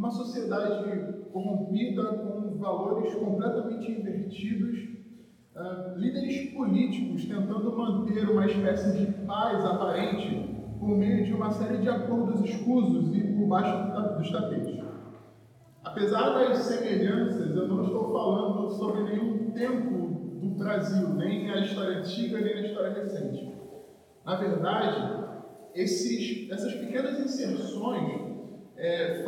uma sociedade corrompida, com valores completamente invertidos, uh, líderes políticos tentando manter uma espécie de paz aparente por meio de uma série de acordos escusos e por baixo dos tapetes. Apesar das semelhanças, eu não estou falando sobre nenhum tempo do Brasil, nem a história antiga, nem a história recente. Na verdade, esses, essas pequenas inserções é,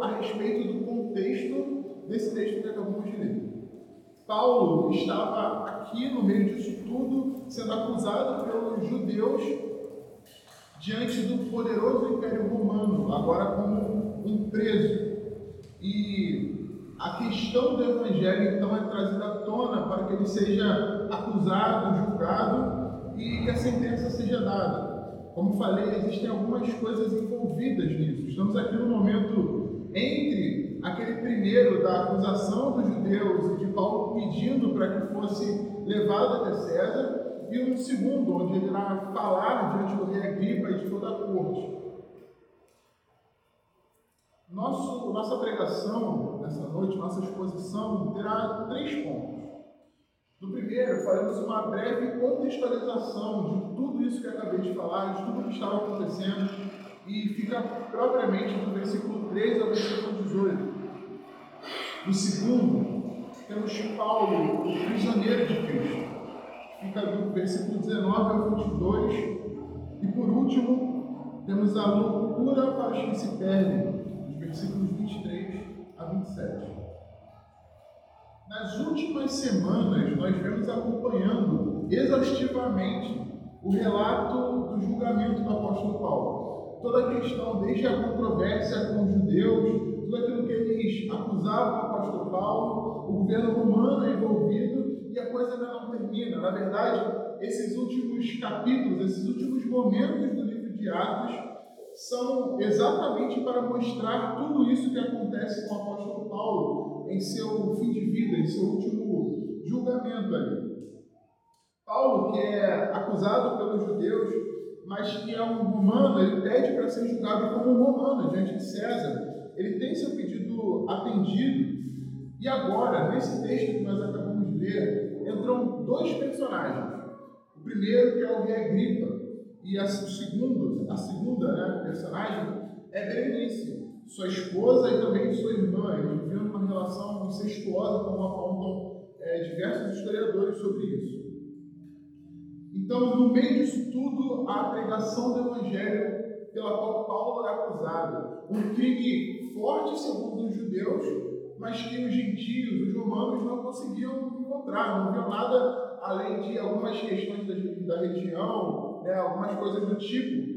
a respeito do contexto desse texto que acabamos de ler. Paulo estava aqui no meio disso tudo, sendo acusado pelos judeus diante do poderoso Império Romano, agora como um preso. E a questão do Evangelho então é trazida à tona para que ele seja acusado, julgado e que a sentença seja dada. Como falei, existem algumas coisas envolvidas nisso. Estamos aqui no momento entre aquele primeiro da acusação dos judeus e de Paulo pedindo para que fosse levado até César, e um segundo, onde ele irá falar diante do rei Agripa e de toda a corte. Nosso, nossa pregação nessa noite, nossa exposição, terá três pontos. No primeiro, faremos uma breve contextualização de tudo isso que acabei de falar, de tudo que estava acontecendo, e fica propriamente do versículo 3 ao versículo 18. No segundo, temos Paulo, o prisioneiro de Cristo, fica do versículo 19 ao 22. E por último, temos a loucura para os que se perdem, dos versículos 23 a 27. Nas últimas semanas, nós vemos acompanhando exaustivamente o relato do julgamento do apóstolo Paulo. Toda a questão, desde a controvérsia com os judeus, tudo aquilo que eles acusavam o apóstolo Paulo, o governo romano envolvido, e a coisa ainda não termina. Na verdade, esses últimos capítulos, esses últimos momentos do livro de Atos, são exatamente para mostrar tudo isso que acontece com o apóstolo Paulo em seu fim de vida, em seu último julgamento ali. Paulo, que é acusado pelos judeus, mas que é um romano, ele pede para ser julgado como um romano diante de César. Ele tem seu pedido atendido. E agora, nesse texto que nós acabamos de ler, entram dois personagens. O primeiro, que é o rei Agripa, e a, o segundo, a segunda né, personagem é Berenice sua esposa e também sua irmã. Eles viviam uma relação incestuosa, como apontam é, diversos historiadores sobre isso. Então, no meio disso tudo, a pregação do Evangelho pela qual Paulo é acusado. Um crime forte, segundo os judeus, mas que os gentios, os romanos, não conseguiam encontrar, não viam nada além de algumas questões da, da religião, né, algumas coisas do tipo.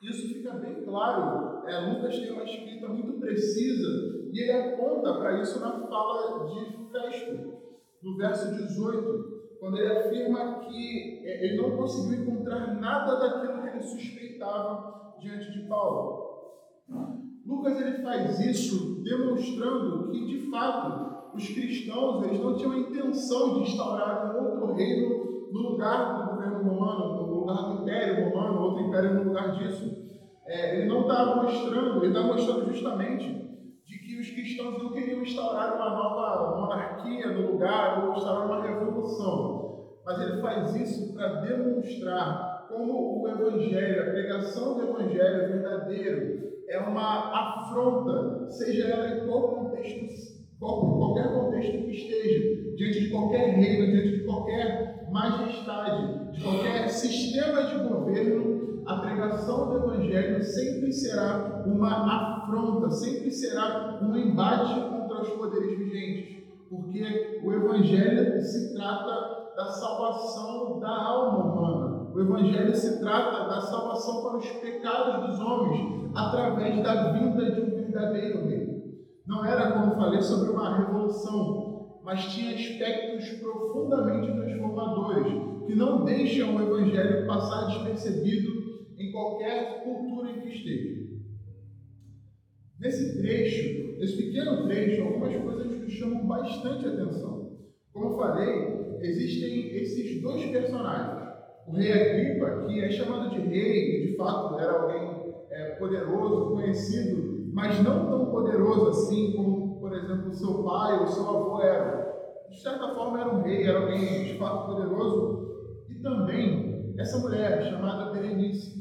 Isso fica bem claro. É, Lucas tem uma escrita muito precisa e ele aponta para isso na fala de Festo, no verso 18, quando ele afirma que é, ele não conseguiu encontrar nada daquilo que ele suspeitava diante de Paulo. Lucas ele faz isso demonstrando que, de fato, os cristãos eles não tinham a intenção de instaurar um outro reino no lugar do governo romano, no lugar do império romano, outro império no lugar disso. É, ele não está mostrando, ele está mostrando justamente de que os cristãos não queriam instaurar uma nova monarquia no lugar ou instaurar uma revolução. Mas ele faz isso para demonstrar como o Evangelho, a pregação do Evangelho verdadeiro, é uma afronta, seja ela em qual contexto, qual, qualquer contexto que esteja, diante de qualquer reino, diante de qualquer majestade, de qualquer sistema de governo, a pregação do Evangelho sempre será uma afronta, sempre será um embate contra os poderes vigentes, porque o Evangelho se trata da salvação da alma humana. O Evangelho se trata da salvação para os pecados dos homens através da vinda de um verdadeiro rei. Não era, como falei, sobre uma revolução, mas tinha aspectos profundamente transformadores que não deixam o Evangelho passar despercebido em qualquer cultura em que esteja. Nesse trecho, nesse pequeno trecho, algumas coisas nos chamam bastante atenção. Como eu falei, existem esses dois personagens. O rei Agripa, que é chamado de rei, e de fato era alguém é, poderoso, conhecido mas não tão poderoso assim como, por exemplo, seu pai ou seu avô era. De certa forma era um rei, era alguém de fato poderoso. E também essa mulher chamada Berenice.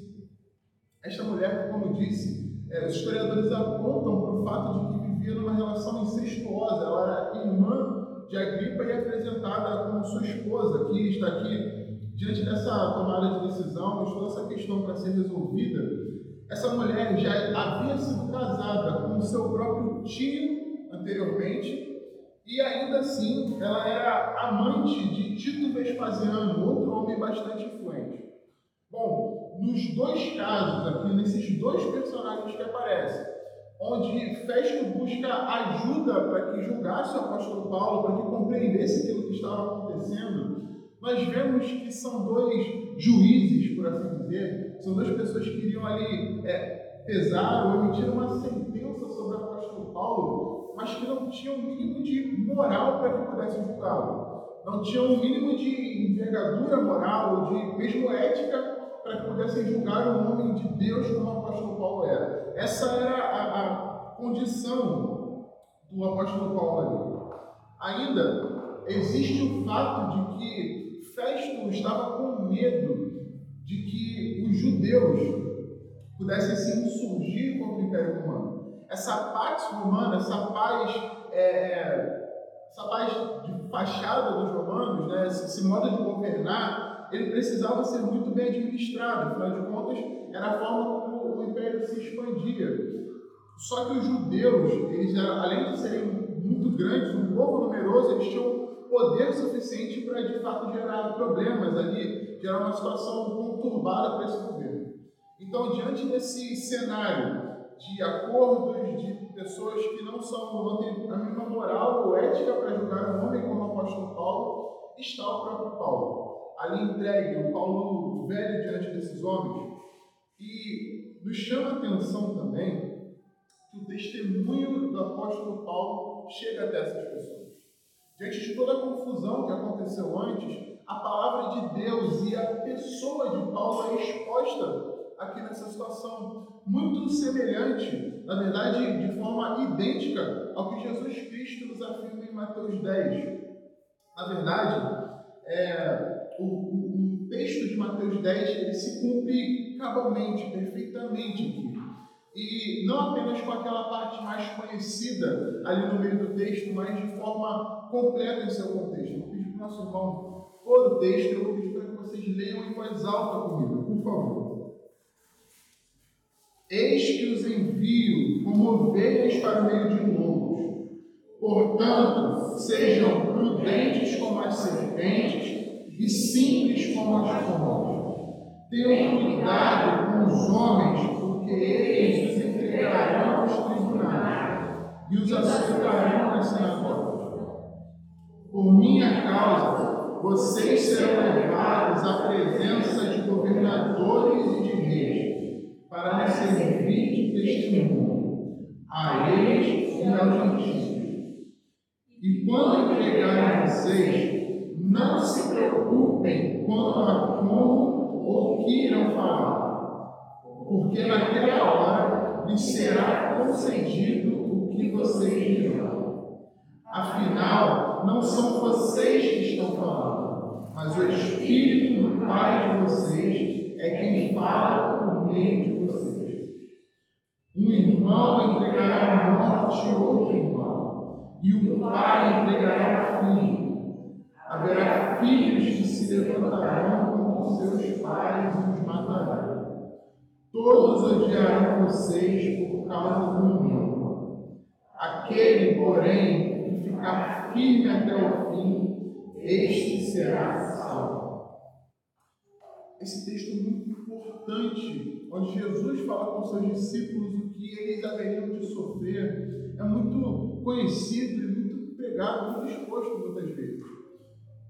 Esta mulher, como disse, é, os historiadores apontam para o fato de que vivia numa relação incestuosa. Ela era irmã de Agripa e apresentada como sua esposa. Aqui está aqui diante dessa tomada de decisão, toda essa questão para ser resolvida essa mulher já havia sido casada com seu próprio tio anteriormente, e ainda assim ela era amante de Tito Vespasiano, outro homem bastante influente. Bom, nos dois casos aqui, nesses dois personagens que aparecem, onde Festo busca ajuda para que julgasse o apóstolo Paulo, para que compreendesse aquilo que estava acontecendo, nós vemos que são dois juízes, por assim dizer, são duas pessoas que iriam ali é, pesar ou emitir uma sentença sobre o apóstolo Paulo, mas que não tinham o um mínimo de moral para que pudessem julgá-lo. Não tinham o um mínimo de envergadura moral, de mesmo ética, para que pudessem julgar um homem de Deus como o apóstolo Paulo era. Essa era a, a condição do apóstolo Paulo ali. Ainda existe o fato de que Festo estava com medo de que os judeus pudessem se insurgir contra o Império Romano. Essa paz romana, essa paz, é, é, essa paz de fachada dos romanos, né, esse modo de governar, ele precisava ser muito bem administrado. Afinal de contas, era a forma como o Império se expandia. Só que os judeus, eles além de serem muito grandes, um povo numeroso, eles tinham poder suficiente para de fato gerar problemas ali, gerar uma situação conturbada para esse governo. Então, diante desse cenário de acordos de pessoas que não são, não têm a mínima moral ou ética para julgar um homem como o apóstolo Paulo, está o próprio Paulo. Ali entregue, o Paulo velho diante desses homens. E nos chama a atenção também que o testemunho do apóstolo Paulo chega até essas pessoas. Diante de toda a confusão que aconteceu antes, a palavra de Deus e a pessoa de Paulo é exposta aqui nessa situação, muito semelhante, na verdade, de forma idêntica ao que Jesus Cristo nos afirma em Mateus 10. Na verdade, é, o, o, o texto de Mateus 10 ele se cumpre cabalmente, perfeitamente aqui. E não apenas com aquela parte mais conhecida ali no meio do texto, mas de forma completa em seu contexto. Eu vou pedir para o nosso irmão pôr o texto, eu vou pedir para que vocês leiam em voz alta comigo, por favor. Eis que os envio como ovelhas para o meio de lobos. Portanto, sejam prudentes como as serpentes e simples como as pombas. Tenham cuidado com os homens, porque eles entregarão aos tribunais e os açoitarão nas sinagogas. Por minha causa, vocês serão levados à presença de governadores e de reis, para me servir de testemunho a eles e aos gentios. E quando entregarem vocês, não se preocupem quanto a como ou que irão falar, porque naquela hora lhes será concedido o que vocês dirão. Afinal, não são vocês que estão falando, mas o Espírito do Pai de vocês é quem fala por meio de vocês. Um irmão entregará a morte outro irmão, e o pai entregará o filho. Haverá filhos que se levantarão contra seus pais e os matarão Todos odiarão vocês por causa do nome. Aquele, porém, que ficar firme até o fim, este será salvo. Esse texto é muito importante, onde Jesus fala com seus discípulos o que eles haveriam de sofrer, é muito conhecido e muito pregado, muito exposto muitas vezes.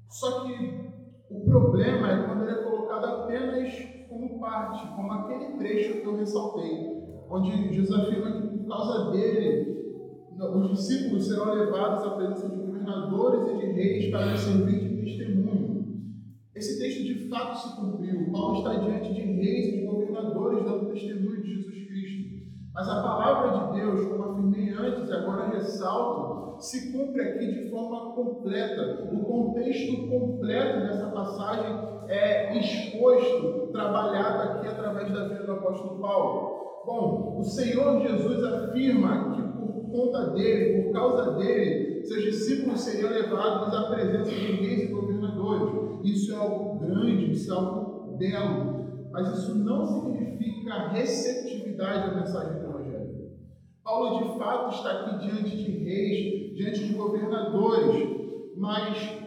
Só que o problema é quando ele é colocado apenas como parte, como aquele trecho que eu ressaltei, onde Jesus afirma que por causa dele os discípulos serão levados à presença de governadores e de reis para servir de testemunho. Esse texto de fato se cumpriu. Paulo está diante de reis e de governadores dando testemunho de Jesus. Mas a palavra de Deus, como afirmei antes, agora ressalto, se cumpre aqui de forma completa. O contexto completo dessa passagem é exposto, trabalhado aqui através da vida do apóstolo Paulo. Bom, o Senhor Jesus afirma que por conta dele, por causa dele, seus discípulos seriam levados à presença de reis e governadores. Isso é algo grande, isso é algo belo. Mas isso não significa receptividade à mensagem. Paulo, de fato, está aqui diante de reis, diante de governadores, mas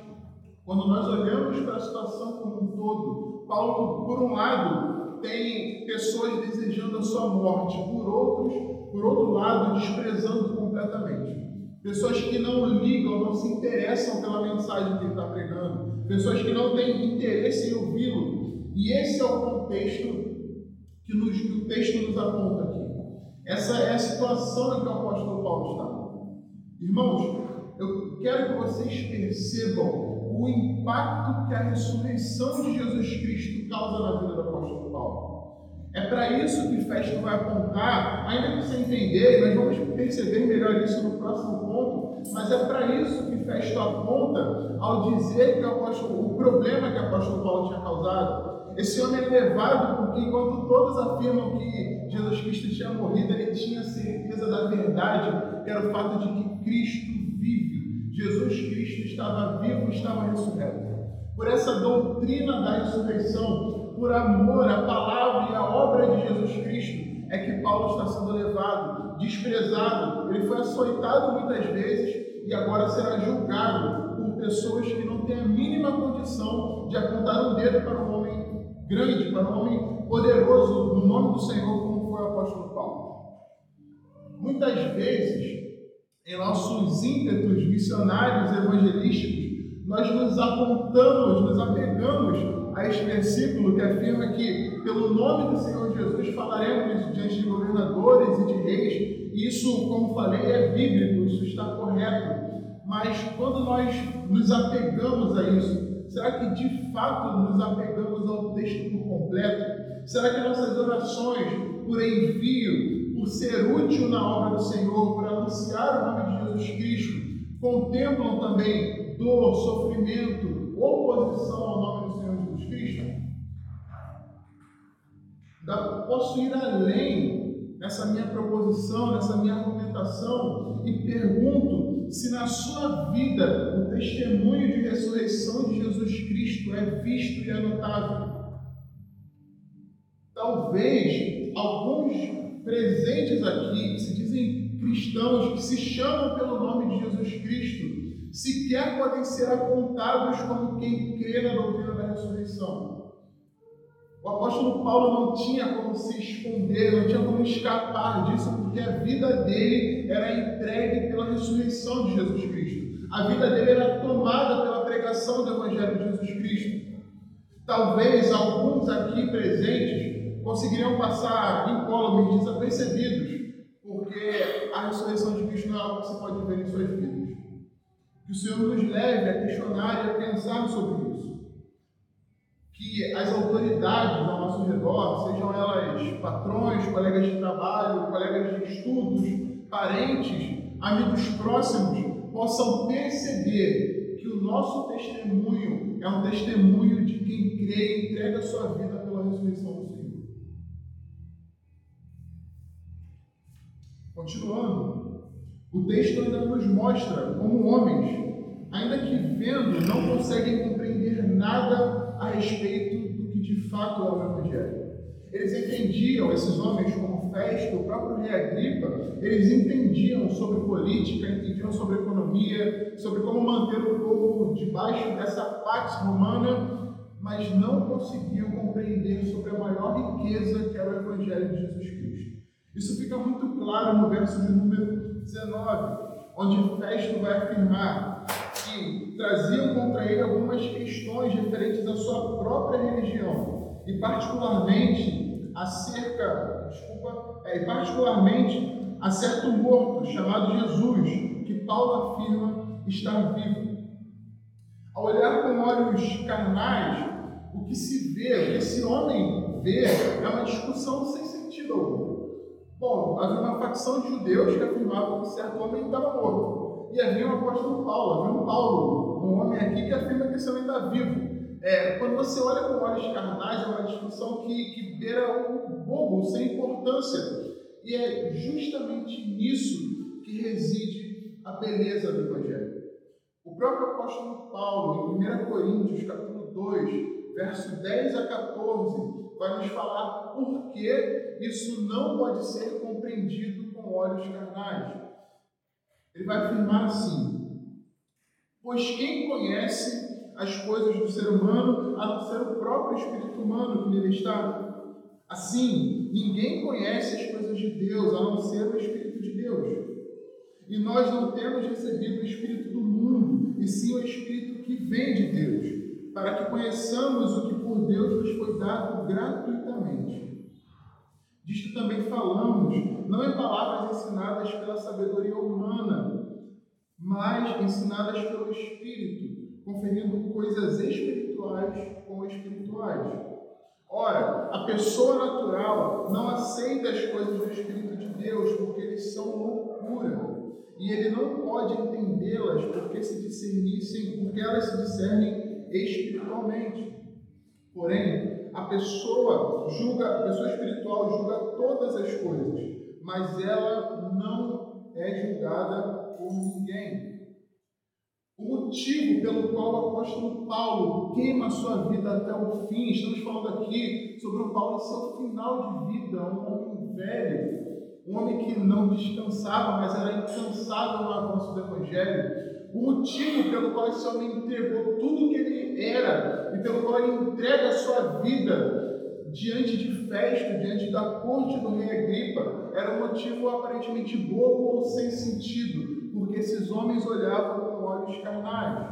quando nós olhamos para a situação como um todo, Paulo, por um lado, tem pessoas desejando a sua morte, por outros, por outro lado, desprezando completamente. Pessoas que não ligam, não se interessam pela mensagem que ele está pregando. Pessoas que não têm interesse em ouvi-lo. E esse é o contexto que, nos, que o texto nos aponta aqui. Essa é a situação em que o apóstolo Paulo está. Irmãos, eu quero que vocês percebam o impacto que a ressurreição de Jesus Cristo causa na vida do apóstolo Paulo. É para isso que Festo vai apontar, ainda que você entender, nós vamos perceber melhor isso no próximo ponto, mas é para isso que Festo aponta ao dizer que o, apóstolo, o problema que o apóstolo Paulo tinha causado. Esse homem é levado porque, enquanto todos afirmam que Jesus Cristo tinha morrido, ele tinha certeza da verdade, que era o fato de que Cristo vive. Jesus Cristo estava vivo, estava ressurreto. Por essa doutrina da ressurreição, por amor à palavra e à obra de Jesus Cristo, é que Paulo está sendo levado, desprezado. Ele foi açoitado muitas vezes e agora será julgado por pessoas que não têm a mínima condição de apontar um dedo para um homem grande, para um homem poderoso no nome do Senhor, o apóstolo Paulo. Muitas vezes, em nossos ímpetos missionários evangelísticos, nós nos apontamos, nos apegamos a este versículo que afirma que, pelo nome do Senhor Jesus, falaremos diante de governadores e de reis. Isso, como falei, é bíblico, isso está correto. Mas quando nós nos apegamos a isso, será que de fato nos apegamos ao texto por completo? Será que nossas orações por envio, por ser útil na obra do Senhor, por anunciar o nome de Jesus Cristo, contemplam também dor, sofrimento, oposição ao nome posso ir além nessa minha proposição, nessa minha argumentação e pergunto se na sua vida o testemunho de ressurreição de Jesus Cristo é visto e anotável. Talvez alguns presentes aqui que se dizem cristãos, que se chamam pelo nome de Jesus Cristo, sequer podem ser apontados como quem crê na doutrina da ressurreição. O apóstolo Paulo não tinha como se esconder, não tinha como escapar disso, porque a vida dele era entregue pela ressurreição de Jesus Cristo. A vida dele era tomada pela pregação do Evangelho de Jesus Cristo. Talvez alguns aqui presentes conseguiriam passar incólumes, desapercebidos, porque a ressurreição de Cristo não é algo que você pode ver em suas vidas. Que o Senhor nos leve a questionar e a pensar sobre isso que as autoridades ao nosso redor, sejam elas patrões, colegas de trabalho, colegas de estudos, parentes, amigos próximos, possam perceber que o nosso testemunho é um testemunho de quem crê e entrega a sua vida pela ressurreição do Senhor. Continuando, o texto ainda nos mostra como homens, ainda que vendo, não conseguem compreender nada a respeito do que de fato é o Evangelho. Eles entendiam, esses homens como Festo, o próprio rei Agripa, eles entendiam sobre política, entendiam sobre economia, sobre como manter o povo debaixo dessa pax romana, mas não conseguiam compreender sobre a maior riqueza que é o Evangelho de Jesus Cristo. Isso fica muito claro no verso de número 19, onde Festo vai afirmar que traziam contra ele algumas questões referentes à sua própria religião e particularmente acerca, desculpa, é, particularmente a certo morto chamado Jesus, que Paulo afirma estar vivo. Ao olhar com olhos carnais, o que se vê, o que esse homem vê, é uma discussão sem sentido algum. Bom, havia uma facção de judeus que afirmavam que certo homem estava morto. E havia o apóstolo Paulo, havia um Paulo, um homem aqui que afirma que esse homem está vivo. É, quando você olha com olhos carnais, é uma discussão que, que beira o bobo, sem importância. E é justamente nisso que reside a beleza do Evangelho. O próprio apóstolo Paulo, em 1 Coríntios, capítulo 2, verso 10 a 14, vai nos falar por que isso não pode ser compreendido com olhos carnais. Ele vai afirmar assim: Pois quem conhece as coisas do ser humano a não ser o próprio espírito humano que nele está. Assim, ninguém conhece as coisas de Deus a não ser o Espírito de Deus. E nós não temos recebido o Espírito do mundo, e sim o Espírito que vem de Deus, para que conheçamos o que por Deus nos foi dado gratuitamente. Disto também falamos, não em palavras ensinadas pela sabedoria humana, mas ensinadas pelo Espírito conferindo coisas espirituais com espirituais. Ora, a pessoa natural não aceita as coisas do Espírito de Deus porque eles são loucura. E ele não pode entendê-las porque se discernissem, porque elas se discernem espiritualmente. Porém, a pessoa julga, a pessoa espiritual julga todas as coisas, mas ela não é julgada por ninguém. O motivo pelo qual o apóstolo Paulo queima sua vida até o fim, estamos falando aqui sobre o Paulo em seu final de vida, um homem velho, um homem que não descansava, mas era incansável no avanço do Evangelho. O motivo pelo qual esse homem entregou tudo que ele era e pelo qual ele entrega a sua vida diante de festa, diante da corte do rei Agripa, era um motivo aparentemente bobo ou sem sentido, porque esses homens olhavam olhos carnais.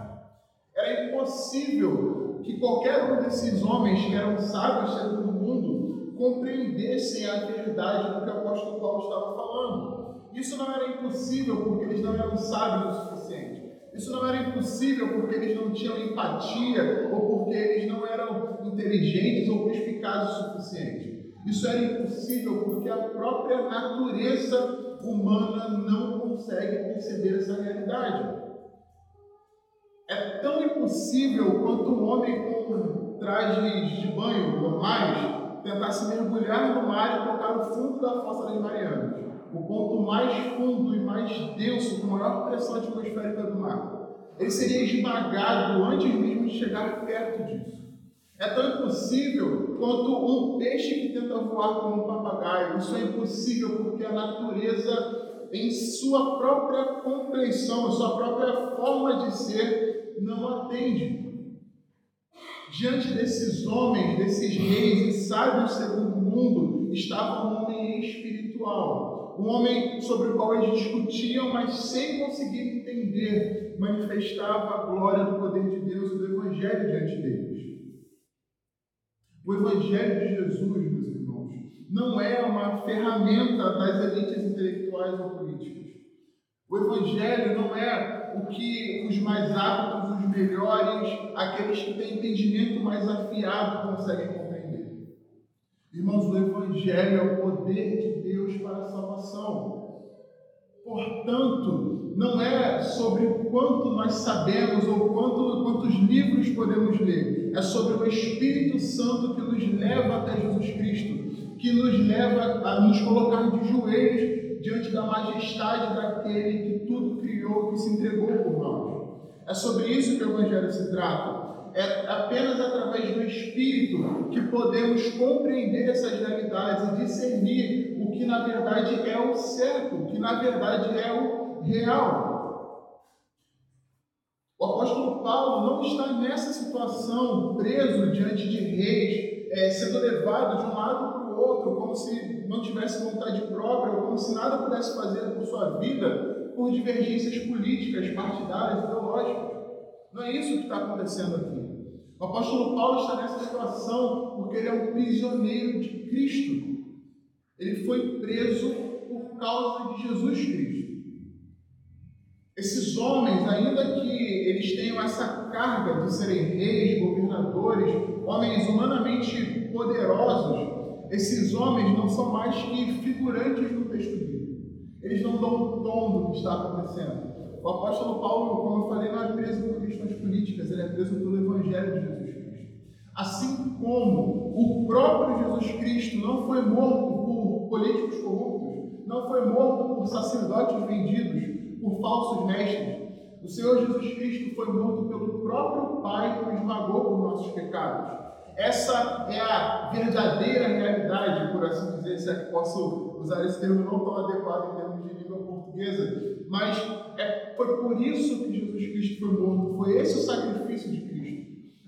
Era impossível que qualquer um desses homens que eram sábios segundo o mundo compreendessem a verdade do que o apóstolo Paulo estava falando. Isso não era impossível porque eles não eram sábios o suficiente. Isso não era impossível porque eles não tinham empatia ou porque eles não eram inteligentes ou perspicazes o suficiente. Isso era impossível porque a própria natureza humana não consegue perceber essa realidade. É tão impossível quanto um homem com trajes de banho normais tentar se mergulhar no mar e tocar o fundo da fossa das Marianas, o ponto mais fundo e mais denso, com maior pressão atmosférica do mar. Ele seria esmagado antes mesmo de chegar perto disso. É tão impossível quanto um peixe que tenta voar como um papagaio. Isso é impossível porque a natureza, em sua própria compreensão, em sua própria forma de ser, não atende. Diante desses homens, desses reis e sábios segundo o mundo, estava um homem espiritual, um homem sobre o qual eles discutiam, mas sem conseguir entender, manifestava a glória do poder de Deus e do Evangelho diante deles. O Evangelho de Jesus, meus irmãos, não é uma ferramenta das elites intelectuais ou políticas. O Evangelho não é o que os mais aptos, os melhores, aqueles que têm entendimento mais afiado conseguem compreender. Irmãos, o Evangelho é o poder de Deus para a salvação. Portanto, não é sobre o quanto nós sabemos ou quanto, quantos livros podemos ler. É sobre o Espírito Santo que nos leva até Jesus Cristo, que nos leva a nos colocar de joelhos diante da majestade daquele que tudo criou, que se entregou por nós. É sobre isso que o Evangelho se trata. É apenas através do Espírito que podemos compreender essas realidades e discernir o que na verdade é o certo, o que na verdade é o real. O apóstolo Paulo não está nessa situação preso diante de reis, é, sendo levado de um lado para o outro, como se não tivesse vontade própria, ou como se nada pudesse fazer por sua vida, por divergências políticas, partidárias, ideológicas. Não é isso que está acontecendo aqui. O apóstolo Paulo está nessa situação porque ele é um prisioneiro de Cristo. Ele foi preso por causa de Jesus Cristo. Esses homens, ainda que eles tenham essa carga de serem reis, governadores, homens humanamente poderosos, esses homens não são mais que figurantes no texto eles não dão tom do que está acontecendo. O apóstolo Paulo, como eu falei, não é preso por questões políticas, ele é preso pelo Evangelho de Jesus Cristo. Assim como o próprio Jesus Cristo não foi morto por políticos corruptos, não foi morto por sacerdotes vendidos, por falsos mestres. O Senhor Jesus Cristo foi morto pelo próprio Pai que esmagou por nossos pecados. Essa é a verdadeira realidade, por assim dizer, se é que posso usar esse termo não tão adequado em termos de língua portuguesa, mas é, foi por isso que Jesus Cristo foi morto, foi esse o sacrifício de Cristo.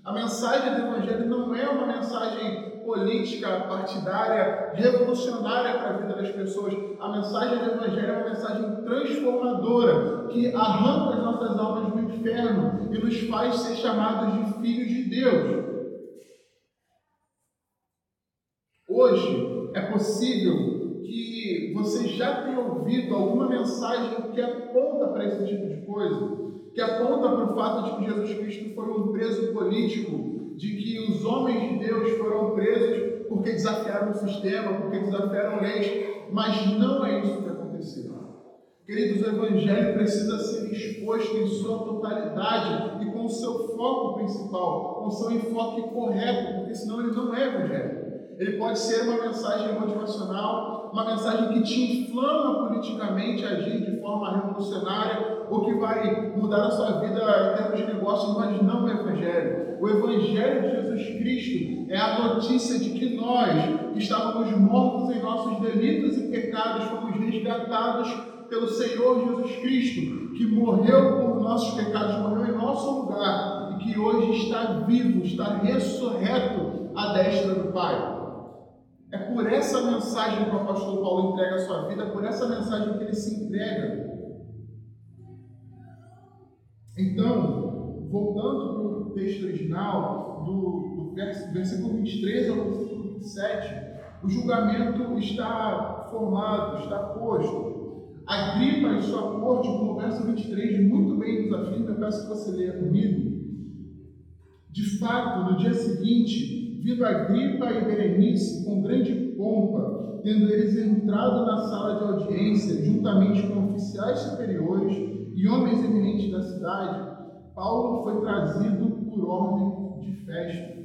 A mensagem do Evangelho não é uma mensagem política, partidária, revolucionária para a vida das pessoas. A mensagem do Evangelho é uma mensagem transformadora que arranca as nossas almas do inferno e nos faz ser chamados de filhos de Deus. Hoje é possível que você já tenha ouvido alguma mensagem que aponta para esse tipo de coisa, que aponta para o fato de que Jesus Cristo foi um preso político, de que os homens de Deus foram presos porque desafiaram o sistema, porque desafiaram leis, mas não é isso que aconteceu. Queridos, o Evangelho precisa ser exposto em sua totalidade e com o seu foco principal, com o seu enfoque correto, porque senão ele não é Evangelho. Ele pode ser uma mensagem motivacional, uma mensagem que te inflama politicamente a agir de forma revolucionária, ou que vai mudar a sua vida em termos de negócio, mas não o Evangelho. O Evangelho de Jesus Cristo é a notícia de que nós, que estávamos mortos em nossos delitos e pecados, fomos resgatados pelo Senhor Jesus Cristo, que morreu por nossos pecados, morreu em nosso lugar e que hoje está vivo, está ressurreto à destra do Pai. É por essa mensagem que o apóstolo Paulo entrega a sua vida, é por essa mensagem que ele se entrega. Então, voltando para o texto original, do, do versículo 23 ao versículo 27, o julgamento está formado, está posto. A gripa em sua corte, como o verso 23 muito bem nos afirma, eu peço que você leia comigo. De fato, no dia seguinte, vindo Agripa e Berenice com grande pompa, tendo eles entrado na sala de audiência, juntamente com oficiais superiores e homens eminentes da cidade, Paulo foi trazido por ordem de festa.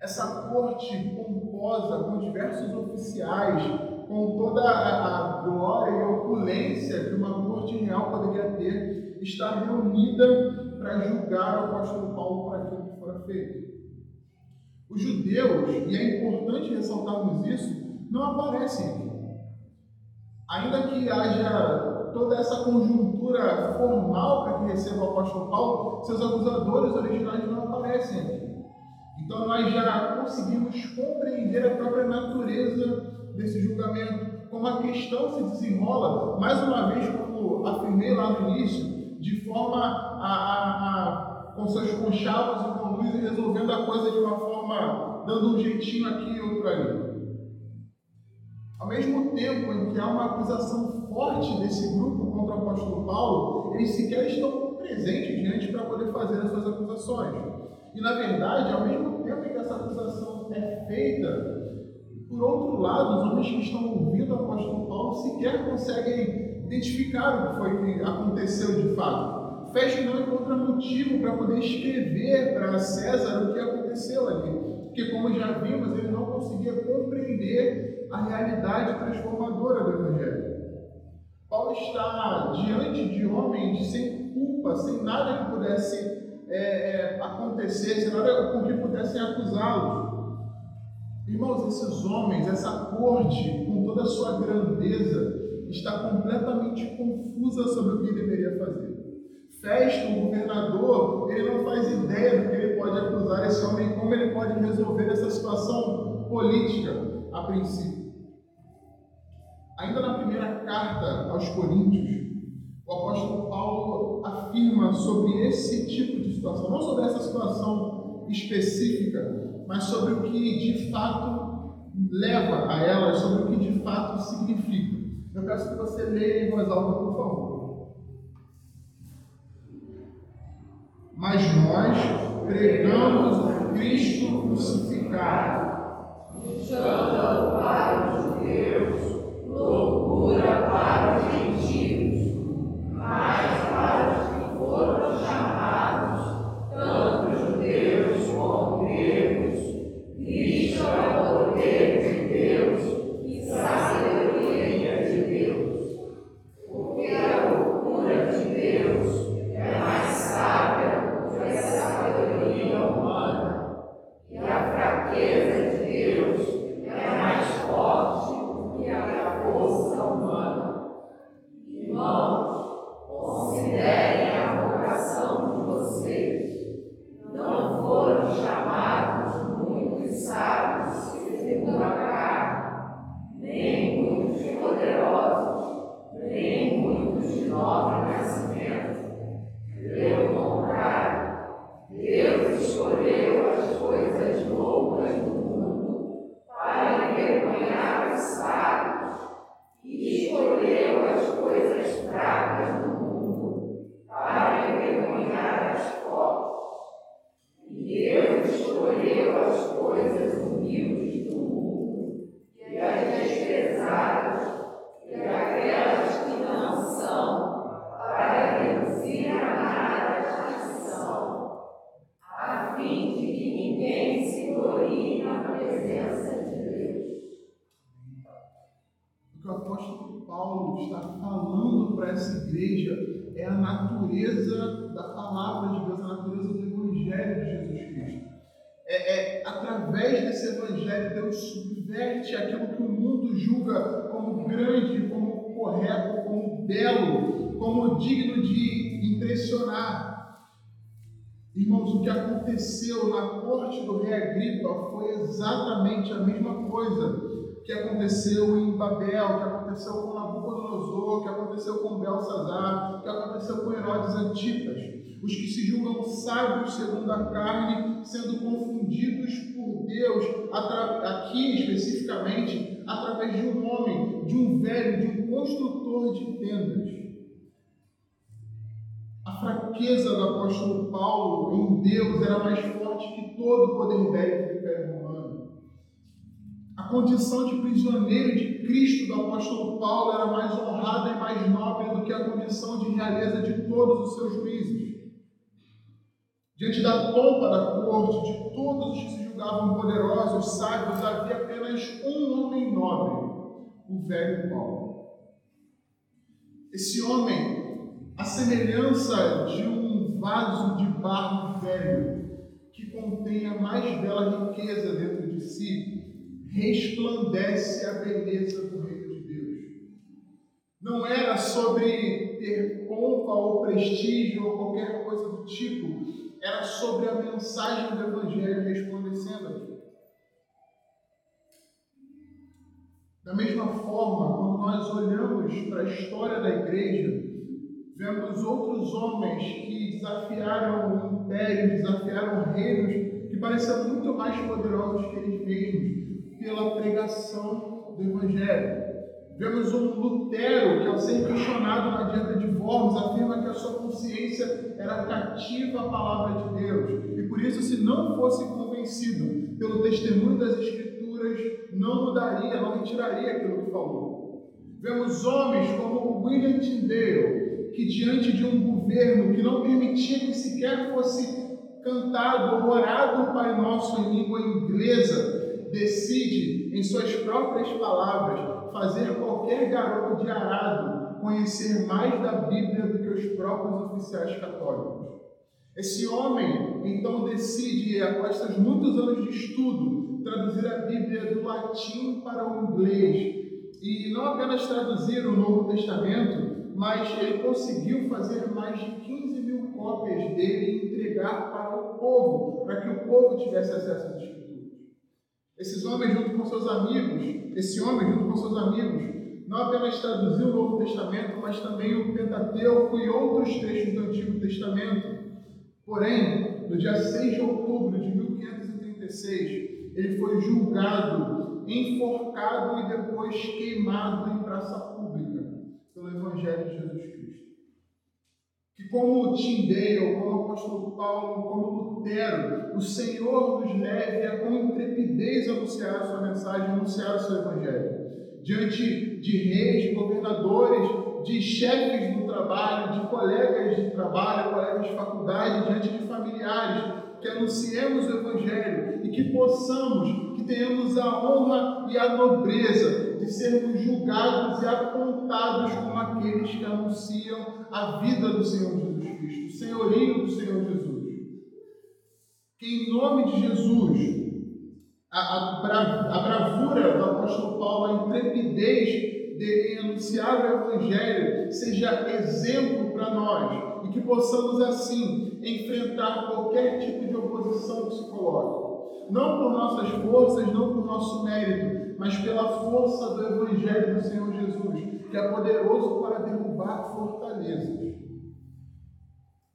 Essa corte pomposa, com diversos oficiais, com toda a, glória e opulência que uma corte real poderia ter, está reunida para julgar o apóstolo Paulo para aquilo que fora feito. Os judeus, e é importante ressaltarmos isso, não aparecem aqui. Ainda que haja toda essa conjuntura formal para que receba o apóstolo Paulo, seus acusadores originais não aparecem aqui. Então nós já conseguimos compreender a própria natureza desse julgamento, como a questão se desenrola, mais uma vez, como afirmei lá no início, de forma a, a, a com seus conchavos resolvendo a coisa de uma forma, dando um jeitinho aqui e outro ali. Ao mesmo tempo em que há uma acusação forte desse grupo contra o apóstolo Paulo, eles sequer estão presentes diante para poder fazer as suas acusações. E na verdade, ao mesmo tempo em que essa acusação é feita, por outro lado, os homens que estão ouvindo o apóstolo Paulo sequer conseguem identificar o que foi que aconteceu de fato. Festo não encontra motivo para poder escrever para César o que aconteceu ali. Porque, como já vimos, ele não conseguia compreender a realidade transformadora do Evangelho. Paulo está diante de homens sem culpa, sem nada que pudesse é, é, acontecer, sem nada com que pudessem acusá-los. Irmãos, esses homens, essa corte, com toda a sua grandeza, está completamente confusa sobre o que deveria fazer. Festo, o governador, ele não faz ideia do que ele pode acusar esse homem, como ele pode resolver essa situação política a princípio. Ainda na primeira carta aos Coríntios, o apóstolo Paulo afirma sobre esse tipo de situação, não sobre essa situação específica, mas sobre o que de fato leva a ela, sobre o que de fato significa. Eu peço que você leia em voz alta, por favor. mas nós pregamos o Cristo crucificado. Chamam para os judeus loucura para os gentios, mas está falando para essa igreja é a natureza da palavra de Deus, a natureza do Evangelho de Jesus Cristo. É, é através desse Evangelho, Deus subverte aquilo que o mundo julga como grande, como correto, como belo, como digno de impressionar. Irmãos, o que aconteceu na corte do rei Agripa foi exatamente a mesma coisa que aconteceu em Babel, que aconteceu com Nabucodonosor, que aconteceu com Belsazar, que aconteceu com Herodes Antipas. Os que se julgam sábios segundo a carne, sendo confundidos por Deus, aqui especificamente, através de um homem, de um velho, de um construtor de tendas fraqueza do apóstolo Paulo em Deus era mais forte que todo o poder bélico do. A condição de prisioneiro de Cristo do apóstolo Paulo era mais honrada e mais nobre do que a condição de realeza de todos os seus juízes. Diante da pompa da corte, de todos os que se julgavam poderosos, sábios, havia apenas um homem nobre, o velho Paulo. Esse homem a semelhança de um vaso de barro velho que contém a mais bela riqueza dentro resplandece a beleza do reino de Deus. Não era sobre ter pompa ou prestígio ou qualquer coisa do tipo, era sobre a mensagem do Evangelho resplandecendo aqui. Da mesma forma, quando nós olhamos para a história da igreja, Vemos outros homens que desafiaram impérios, desafiaram reinos que pareciam muito mais poderosos que eles mesmos pela pregação do Evangelho. Vemos um Lutero que, ao ser questionado na dieta de Worms, afirma que a sua consciência era cativa à palavra de Deus. E por isso, se não fosse convencido pelo testemunho das Escrituras, não mudaria, não retiraria aquilo que falou. Vemos homens como William Tyndale, que diante de um governo que não permitia que sequer fosse cantado ou orado o Pai Nosso em língua inglesa, decide, em suas próprias palavras, fazer qualquer garoto de arado conhecer mais da Bíblia do que os próprios oficiais católicos. Esse homem, então, decide, após muitos anos de estudo, traduzir a Bíblia do latim para o inglês. E não apenas traduzir o Novo Testamento, mas ele conseguiu fazer mais de 15 mil cópias dele e entregar para o povo, para que o povo tivesse acesso às. Esses homens, junto com seus amigos, esse homem, junto com seus amigos, não apenas traduziu o Novo Testamento, mas também o Pentateuco e outros trechos do Antigo Testamento. Porém, no dia 6 de outubro de 1536, ele foi julgado, enforcado e depois queimado em praça pública pelo Evangelho de Jesus Cristo. Como Tyndale, como o apóstolo Paulo, como Lutero, o Senhor nos leve a com intrepidez anunciar a sua mensagem, anunciar o seu Evangelho. Diante de reis, governadores, de chefes do trabalho, de colegas de trabalho, colegas de faculdade, diante de familiares, que anunciemos o Evangelho e que possamos, que tenhamos a honra e a nobreza de sermos julgados e apontados como aqueles que anunciam a vida do Senhor Jesus Cristo, o senhorio do Senhor Jesus. Que em nome de Jesus, a, a, a bravura do apóstolo Paulo, a intrepidez em anunciar o Evangelho seja exemplo para nós e que possamos assim enfrentar qualquer tipo de oposição que se coloque. Não por nossas forças, não por nosso mérito, mas pela força do Evangelho do Senhor Jesus, que é poderoso para derrubar fortalezas.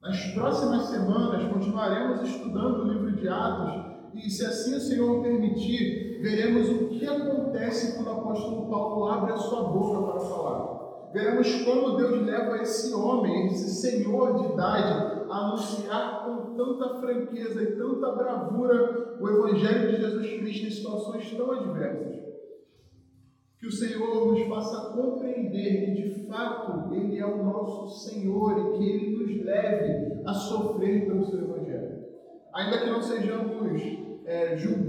Nas próximas semanas continuaremos estudando o livro de Atos e, se assim o Senhor permitir, veremos o que acontece quando o apóstolo Paulo abre a sua boca para falar. Veremos como Deus leva esse homem, esse senhor de idade, a anunciar com tanta franqueza e tanta bravura o Evangelho de Jesus Cristo em situações tão adversas. Que o Senhor nos faça compreender que de fato Ele é o nosso Senhor e que Ele nos leve a sofrer pelo seu Evangelho. Ainda que não sejamos é, julgados